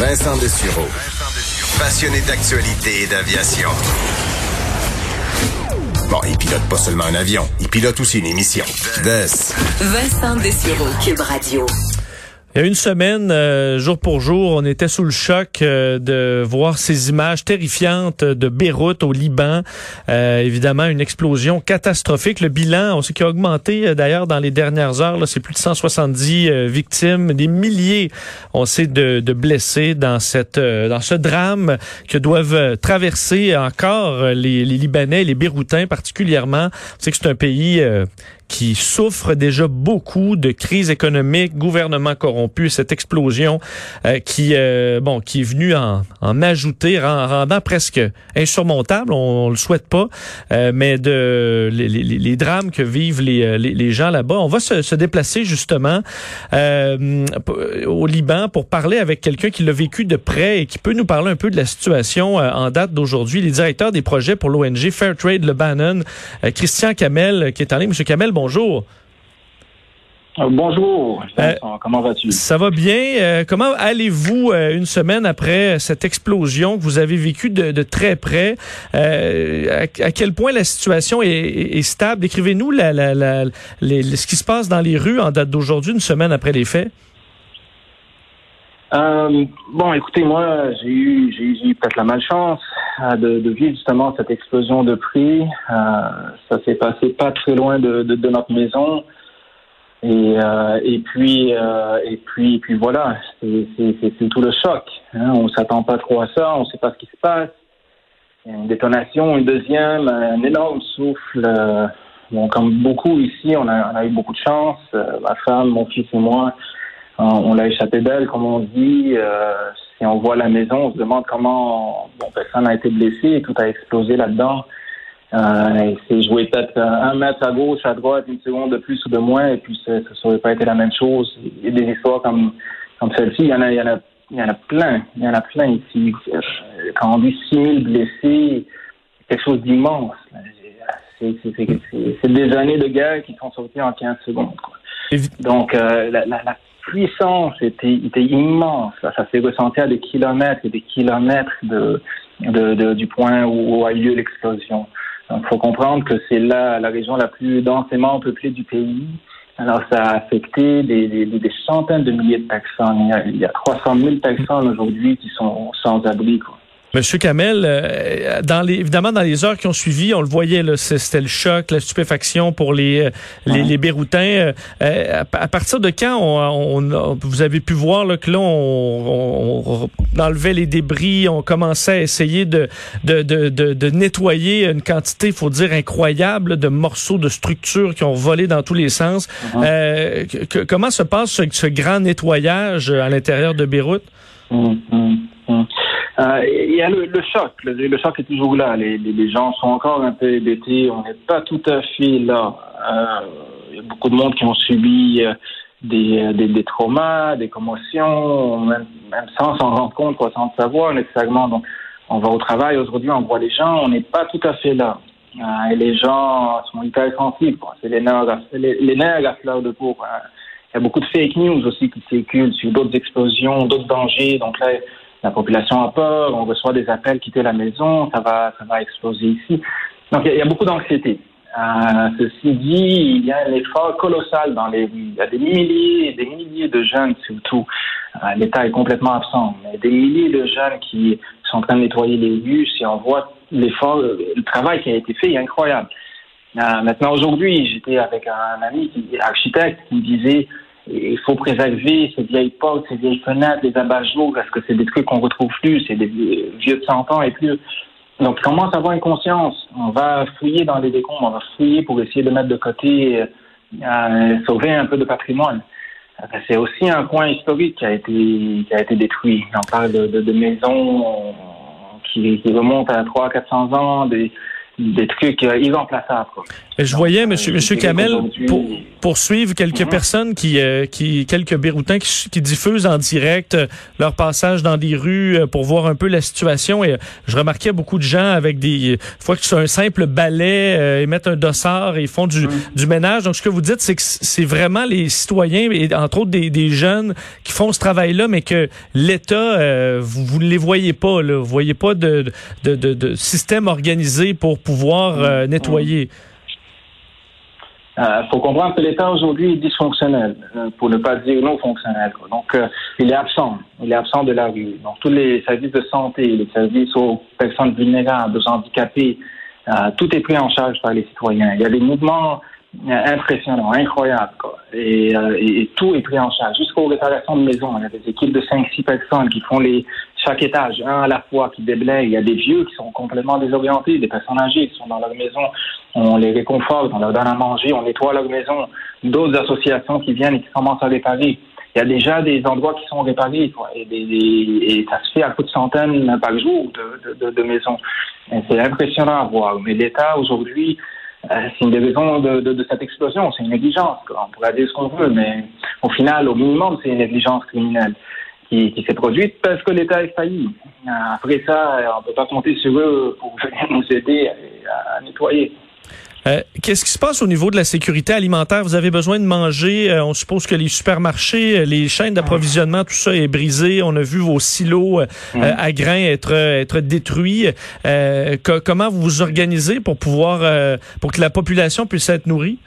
Vincent Dessureau. Passionné d'actualité et d'aviation. Bon, il pilote pas seulement un avion, il pilote aussi une émission. Des. Vincent Dessureau, Cube Radio. Il y a une semaine, euh, jour pour jour, on était sous le choc euh, de voir ces images terrifiantes de Beyrouth au Liban. Euh, évidemment, une explosion catastrophique. Le bilan, on sait qu'il a augmenté d'ailleurs dans les dernières heures. C'est plus de 170 victimes, des milliers, on sait, de, blessés dans cette dans ce drame que doivent traverser encore les, les Libanais, les Beyrouthins particulièrement. Que c'est un pays qui souffre déjà beaucoup de crise économique, gouvernement corrompu, cette explosion euh, qui euh, bon qui est venue en, en ajouter, en rendant presque insurmontable, on, le souhaite pas, euh, mais de les, les, les, drames que vivent les, les, gens là-bas. On va se, se déplacer justement au Liban pour parler avec quelqu'un qui l'a vécu de près et qui peut nous parler un peu de la situation en date d'aujourd'hui. Les directeurs des projets pour l'ONG Fairtrade Lebanon, Christian Kamel, qui est en ligne. Monsieur Kamel, bonjour. Euh, bonjour, euh, comment vas-tu? Ça va bien? Euh, comment allez-vous une semaine après cette explosion que vous avez vécue de, très près? À, quel point la situation est, stable? Décrivez-nous ce qui se passe dans les rues en date d'aujourd'hui, une semaine après les faits. Bon, écoutez, moi, j'ai eu, j'ai peut-être la malchance de, vivre justement cette explosion de prix. ça s'est passé pas très loin de notre maison. Et, euh, et puis euh, et puis puis voilà, c'est tout le choc. Hein. On s'attend pas trop à ça, on sait pas ce qui se passe. Il y a une détonation, une deuxième, un énorme souffle. Euh, bon, comme beaucoup ici, on a, on a eu beaucoup de chance. Euh, ma femme, mon fils et moi, on, l'a échappé d'elle, comme on dit. si on voit la maison, on se demande comment bon, personne n'a été blessé et tout a explosé là-dedans. Euh, c'est joué peut-être un mètre à gauche, à droite, une seconde de plus ou de moins, et puis ça n'aurait pas été la même chose. Il y a des histoires comme, comme celle-ci, il y en a, il y en a, il y en a plein, il y en a plein ici. Euh, quand on dit 6000 blessés, quelque chose d'immense. C'est des années de guerre qui sont sorties en 15 secondes. Quoi. Donc, euh, la, la, la, puissance était, immense. Ça, s'est ressenti à des kilomètres et des kilomètres de, de, de du point où a eu lieu l'explosion. Il faut comprendre que c'est là la région la plus densément peuplée du pays. Alors, ça a affecté des, des, des centaines de milliers de Texans. Il y a, il y a 300 000 Texans aujourd'hui qui sont sans abri. Quoi. Monsieur Kamel, euh, dans les, évidemment, dans les heures qui ont suivi, on le voyait, c'était le choc, la stupéfaction pour les, euh, les, les Béroutins. Euh, à, partir de quand on, vous avez pu voir là, que là, on, on, enlevait les débris, on commençait à essayer de, de, de, de, nettoyer une quantité, il faut dire, incroyable de morceaux de structures qui ont volé dans tous les sens. Uh-huh. comment se passe ce, grand nettoyage à l'intérieur de Beyrouth? Hum, hum, hum. Euh, il y a le, choc. Le, choc est toujours là. Les, gens sont encore un peu hébétés. On n'est pas tout à fait là. Euh, il y a beaucoup de monde qui ont subi euh, des, des, traumas, des commotions, même, sans s'en rendre compte, sans le savoir nécessairement. Donc, on va au travail aujourd'hui, on voit les gens, on n'est pas tout à fait là. et les gens sont hyper sensibles. C'est les nerfs, les, les nerfs à de peau. Il y a beaucoup de fake news aussi qui circulent sur d'autres explosions, d'autres dangers. Donc là, la population a peur, on reçoit des appels quitter la maison, ça va, ça va exploser ici. Donc il y, a beaucoup d'anxiété. Euh, ceci dit, il y a un effort colossal dans les rues. Il y a des milliers, des milliers de jeunes surtout. Euh, L'État est complètement absent, mais des milliers de jeunes qui sont en train de nettoyer les rues. Si on voit l'effort, le travail qui a été fait, est incroyable. Euh, maintenant aujourd'hui, j'étais avec un ami qui architecte qui me disait il faut préserver ces vieilles portes, ces vieilles fenêtres, les abat-jours, parce que c'est des trucs qu'on retrouve plus, c'est des vieux de 100 ans et plus. Donc, il commence à avoir une conscience. On va fouiller dans les décombres, on va fouiller pour essayer de mettre de côté, euh, sauver un peu de patrimoine. c'est aussi un coin historique qui a été qui a été détruit. On parle de, de, de maisons qui, qui remontent à 300 400 ans, des des trucs euh, irremplaçables. Quoi. Je voyais, Euh, monsieur, monsieur dirais Kamel, pour, poursuivre quelques Mhm. personnes qui, euh, qui, quelques Béroutins qui, qui diffusent en direct euh, leur passage dans des rues euh, pour voir un peu la situation. Et euh, je remarquais beaucoup de gens avec des, fois que c'est un simple balai, euh, ils mettent un dossard et ils font du, Mhm. du ménage. Donc, ce que vous dites, c'est que c'est vraiment les citoyens et entre autres des, des jeunes qui font ce travail-là, mais que l'État, euh, vous, vous ne les voyez pas, là. Vous voyez pas de, de, de, de système organisé pour pouvoir euh, nettoyer. Il Euh, faut comprendre que l'État aujourd'hui est dysfonctionnel, euh, pour ne pas dire non fonctionnel. Donc, euh, il est absent. Il est absent de la rue. Donc, tous les services de santé, les services aux personnes vulnérables, aux handicapés, euh, tout est pris en charge par les citoyens. Il y a des mouvements impressionnants, incroyables. Quoi. Et, et- et tout est pris en charge. Jusqu'aux réparations de maisons. Il y a des équipes de 5-6 personnes qui font les chaque étage, un à la fois, qui déblayent. Il y a des vieux qui sont complètement désorientés, des personnes âgées qui sont dans leur maison. On les réconforte, on leur donne à manger, on nettoie leur maison. D'autres associations qui viennent et qui commencent à réparer. Il y a déjà des endroits qui sont réparés, quoi, et, ça se fait à coup de centaines par jour de, maisons. C'est impressionnant à voir. Mais l'État, aujourd'hui, euh, c'est une des raisons de, de, de cette explosion. C'est une négligence. quoi. On pourrait dire ce qu'on veut, mais au final, au minimum, c'est une négligence criminelle qui, qui s'est produite parce que l'État est failli. Après ça, on ne peut pas compter sur eux pour venir nous aider à, à nettoyer. Euh, Qu'est-ce qui se passe au niveau de la sécurité alimentaire? Vous avez besoin de manger. euh, on suppose que les supermarchés, euh, les chaînes d'approvisionnement, tout ça est brisé. On a vu vos silos euh, Mm. euh, à grains être, être détruits. Euh, co- comment vous vous organisez pour pouvoir, euh, pour que la population puisse être nourrie?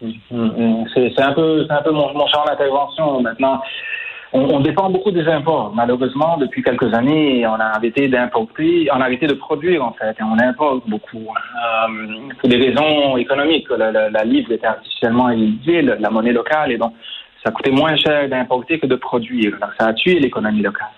Mm, C'est c'est un peu, un peu mon, mon champ d'intervention maintenant. On, dépend beaucoup des imports. Malheureusement, depuis quelques années, on a arrêté d'importer, on a arrêté de produire en fait, on importe beaucoup euh, pour des raisons économiques. La, livre était artificiellement élevée, la, monnaie locale, et donc ça coûtait moins cher d'importer que de produire. Ça a tué l'économie locale.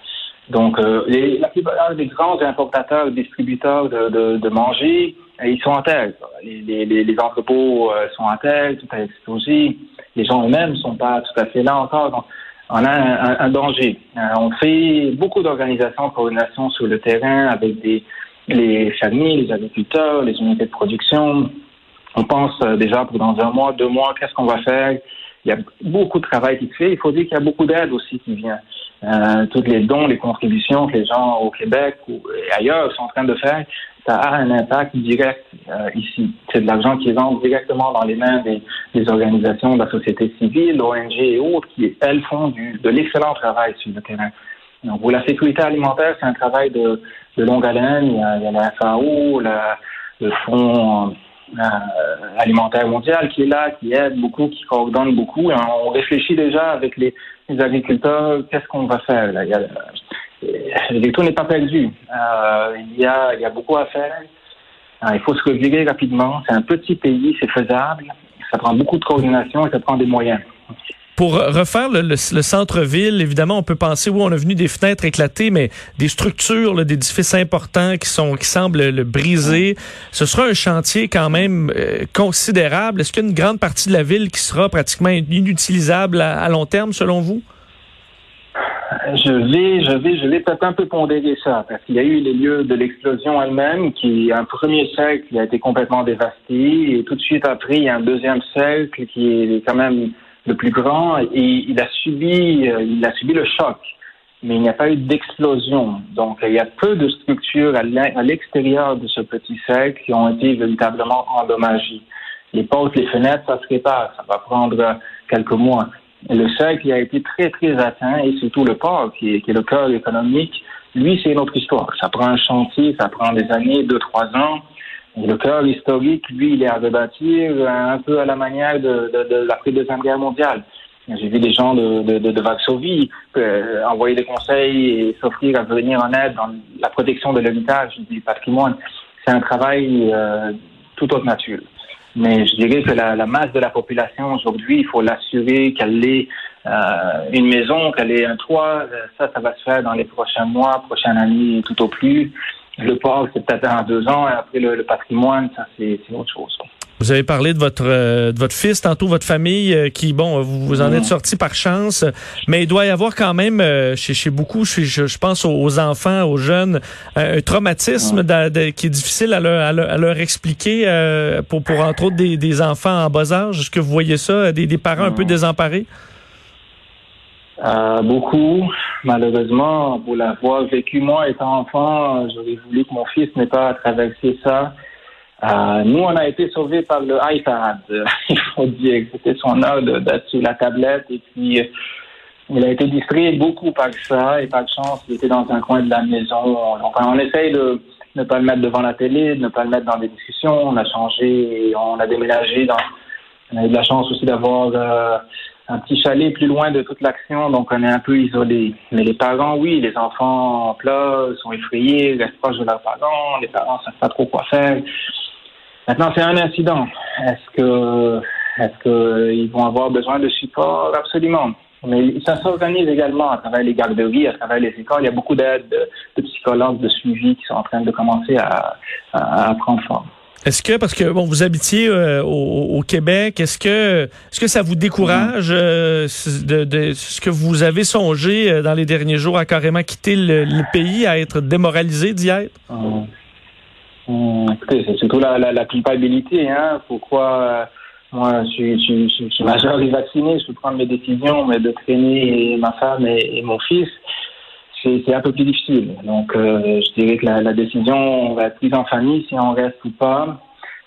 Donc, euh, la plupart des grands importateurs, distributeurs de, de, manger, euh, ils sont en terre. Les, entrepôts euh, sont en terre, tout est explosé. Les gens eux-mêmes sont pas tout à fait là encore. On a un, un, danger. Euh, on fait beaucoup d'organisations de coordination sur le terrain avec des, les fermiers, les agriculteurs, les unités de production. On pense euh, déjà pour dans un mois, deux mois, qu'est-ce qu'on va faire? Il y a beaucoup de travail qui se fait. Il faut dire qu'il y a beaucoup d'aide aussi qui vient. Euh, toutes les dons, les contributions que les gens au Québec ou ailleurs sont en train de faire, ça a un impact direct euh, ici. C'est de l'argent qui rentre directement dans les mains des, des, organisations de la société civile, ONG et autres, qui, elles, font du, de l'excellent travail sur le terrain. Donc, pour la sécurité alimentaire, c'est un travail de, de longue haleine. Il y a, il y a la FAO, la, le Fonds euh, alimentaire mondial qui est là, qui aide beaucoup, qui coordonne beaucoup. On réfléchit déjà avec les, agriculteurs, qu'est-ce qu'on va faire là? Le tout n'est pas perdu. Euh, il, y a, il y a beaucoup à faire. Euh, il faut se revirer rapidement. C'est un petit pays, c'est faisable. Ça prend beaucoup de coordination et ça prend des moyens. Pour refaire le, le, le centre-ville, évidemment, on peut penser, oui, on a venu des fenêtres éclatées, mais des structures, d'édifices importants qui sont qui semblent le briser. Ce sera un chantier quand même euh, considérable. Est-ce qu'il y a une grande partie de la ville qui sera pratiquement inutilisable à, long terme, selon vous? Je vais, je vais, je vais peut-être un peu pondérer ça, parce qu'il y a eu les lieux de l'explosion elle-même, qui, un premier qui a été complètement dévasté, et tout de suite après, il y a un deuxième cercle qui est quand même le plus grand, et il a subi, il a subi le choc. Mais il n'y a pas eu d'explosion. Donc, il y a peu de structures à l'extérieur de ce petit cercle qui ont été véritablement endommagées. Les portes, les fenêtres, ça se répare. Ça va prendre quelques mois. Le cercle a été très, très atteint et surtout le port, qui est le cœur économique, lui, c'est une autre histoire. Ça prend un chantier, ça prend des années, deux, trois ans. Le cœur historique, lui, il est à rebâtir un peu à la manière de, de, de l'après-deuxième guerre mondiale. J'ai vu des gens de, de, de, de Varsovie euh, envoyer des conseils et s'offrir à venir en aide dans la protection de l'héritage du patrimoine. C'est un travail euh, tout autre nature. Mais je dirais que la, la masse de la population aujourd'hui, il faut l'assurer qu'elle ait euh, une maison, qu'elle ait un toit. Ça, ça va se faire dans les prochains mois, prochaines années, tout au plus. Le port, c'est peut-être dans deux ans. Et après, le, le patrimoine, ça, c'est autre chose. Vous avez parlé de votre euh, de votre fils, tantôt votre famille, euh, qui bon, vous, vous en êtes sorti par chance, mais il doit y avoir quand même euh, chez, chez beaucoup, je, je pense aux enfants, aux jeunes, un traumatisme de- qui est difficile à leur, à leur, à leur expliquer pour pour entre autres des, des enfants en bas âge. Est-ce que vous voyez ça, des, des parents un peu désemparés? Euh, beaucoup, malheureusement, pour l'avoir vécu moi étant enfant, j'aurais voulu que mon fils n'ait pas à traverser ça. Euh, nous, on a été sauvés par le iPad. Il faut dire que c'était son heure d'être sur la tablette et puis euh, il a été distrait beaucoup par ça et par chance, il était dans un coin de la maison. Donc, on essaye de ne pas le mettre devant la télé, de ne pas le mettre dans des discussions. On a changé, on a déménagé dans. On a eu de la chance aussi d'avoir euh, un petit chalet plus loin de toute l'action, donc on est un peu isolé. Mais les parents, oui, les enfants pleurent, sont effrayés, restent proches de leurs parents, les parents ne savent pas trop quoi faire. Maintenant, c'est un incident. Est-ce que est-ce qu'ils vont avoir besoin de support? Absolument. Mais ça s'organise également à travers les garderies, à travers les écoles. Il y a beaucoup d'aides de, psychologues, de suivi qui sont en train de commencer à, à, à prendre forme. Est-ce que parce que bon vous habitiez euh, au, au Québec, est-ce que est-ce que ça vous décourage euh, de, de ce que vous avez songé euh, dans les derniers jours à carrément quitter le, le pays, à être démoralisé d'y être? Hum. Hum, écoutez, c'est surtout la, la, culpabilité. Hein. Pourquoi euh, moi, je suis, je, je je suis majeur et vacciné, je peux prendre mes décisions, mais de traîner ma femme et mon fils, c'est un peu plus difficile. Donc, euh, je dirais que la, décision va être prise en famille si on reste ou pas.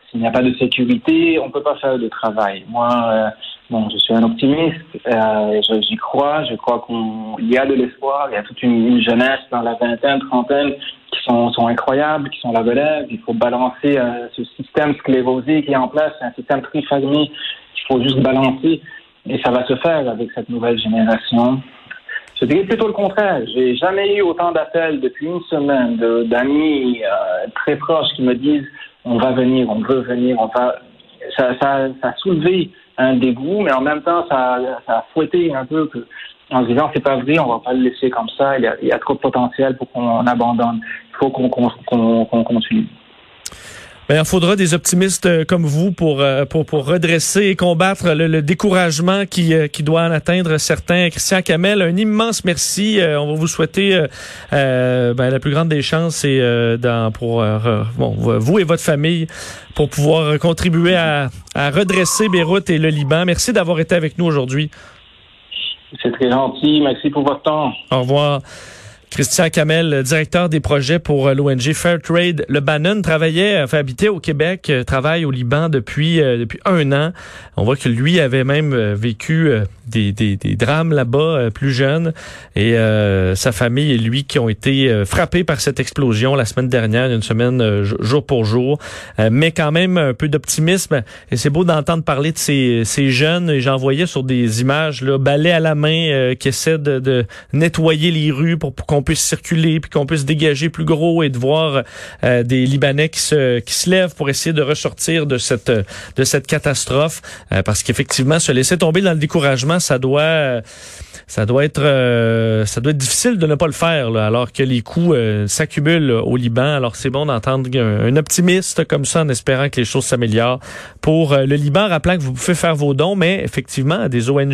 S'il n'y a pas de sécurité, on peut pas faire de travail. Moi, euh, bon, je suis un optimiste, euh, j'y crois, je crois qu'il y a de l'espoir, il y a toute une, une jeunesse dans la vingtaine, trentaine qui sont, incroyables, qui sont la relève. Il faut balancer euh, ce système sclérosé qui est en place, c'est un système très fermé qu'il faut juste balancer. Et ça va se faire avec cette nouvelle génération. Je dirais plutôt le contraire. J'ai jamais eu autant d'appels depuis une semaine d'amis euh, très proches qui me disent on va venir, on veut venir, on va. Ça, ça, ça a soulevé un dégoût, mais en même temps, ça, ça a fouetté un peu en se disant c'est pas vrai, on va pas le laisser comme ça. Il y a, trop de potentiel pour qu'on abandonne. Il faut qu'on continue. Ben, il faudra des optimistes euh, comme vous pour, euh, pour, pour redresser et combattre le, le découragement qui, euh, qui doit en atteindre certains. Christian Camel, un immense merci. On va vous souhaiter euh, ben, la plus grande des chances et euh, dans, pour euh, bon, vous et votre famille pour pouvoir contribuer à, à redresser Beyrouth et le Liban. Merci d'avoir été avec nous aujourd'hui. C'est très gentil. Merci pour votre temps. Au revoir. Christian Camel, directeur des projets pour euh, l'ONG Fairtrade Lebanon, travaillait, enfin habitait au Québec, euh, travaille au Liban depuis euh, depuis un an. On voit que lui avait même euh, vécu euh, des, des, des drames là-bas euh, plus jeune et euh, sa famille et lui qui ont été euh, frappés par cette explosion la semaine dernière, une semaine euh, jour- pour jour, Euh, mais quand même un peu d'optimisme. Et c'est beau d'entendre parler de ces, ces jeunes. Et J'en voyais sur des images là, balais à la main euh, qui essaient de, de nettoyer les rues pour, pour qu'on puisse circuler puis qu'on puisse dégager plus gros et de voir euh, des Libanais qui se lèvent pour essayer de ressortir de cette catastrophe. Euh, parce qu'effectivement se laisser tomber dans le découragement ça doit euh, être difficile de ne pas le faire alors que les coûts s'accumulent au Liban. Alors c'est bon d'entendre un, optimiste comme ça en espérant que les choses s'améliorent pour le Liban rappelant que vous pouvez faire vos dons mais effectivement des ONG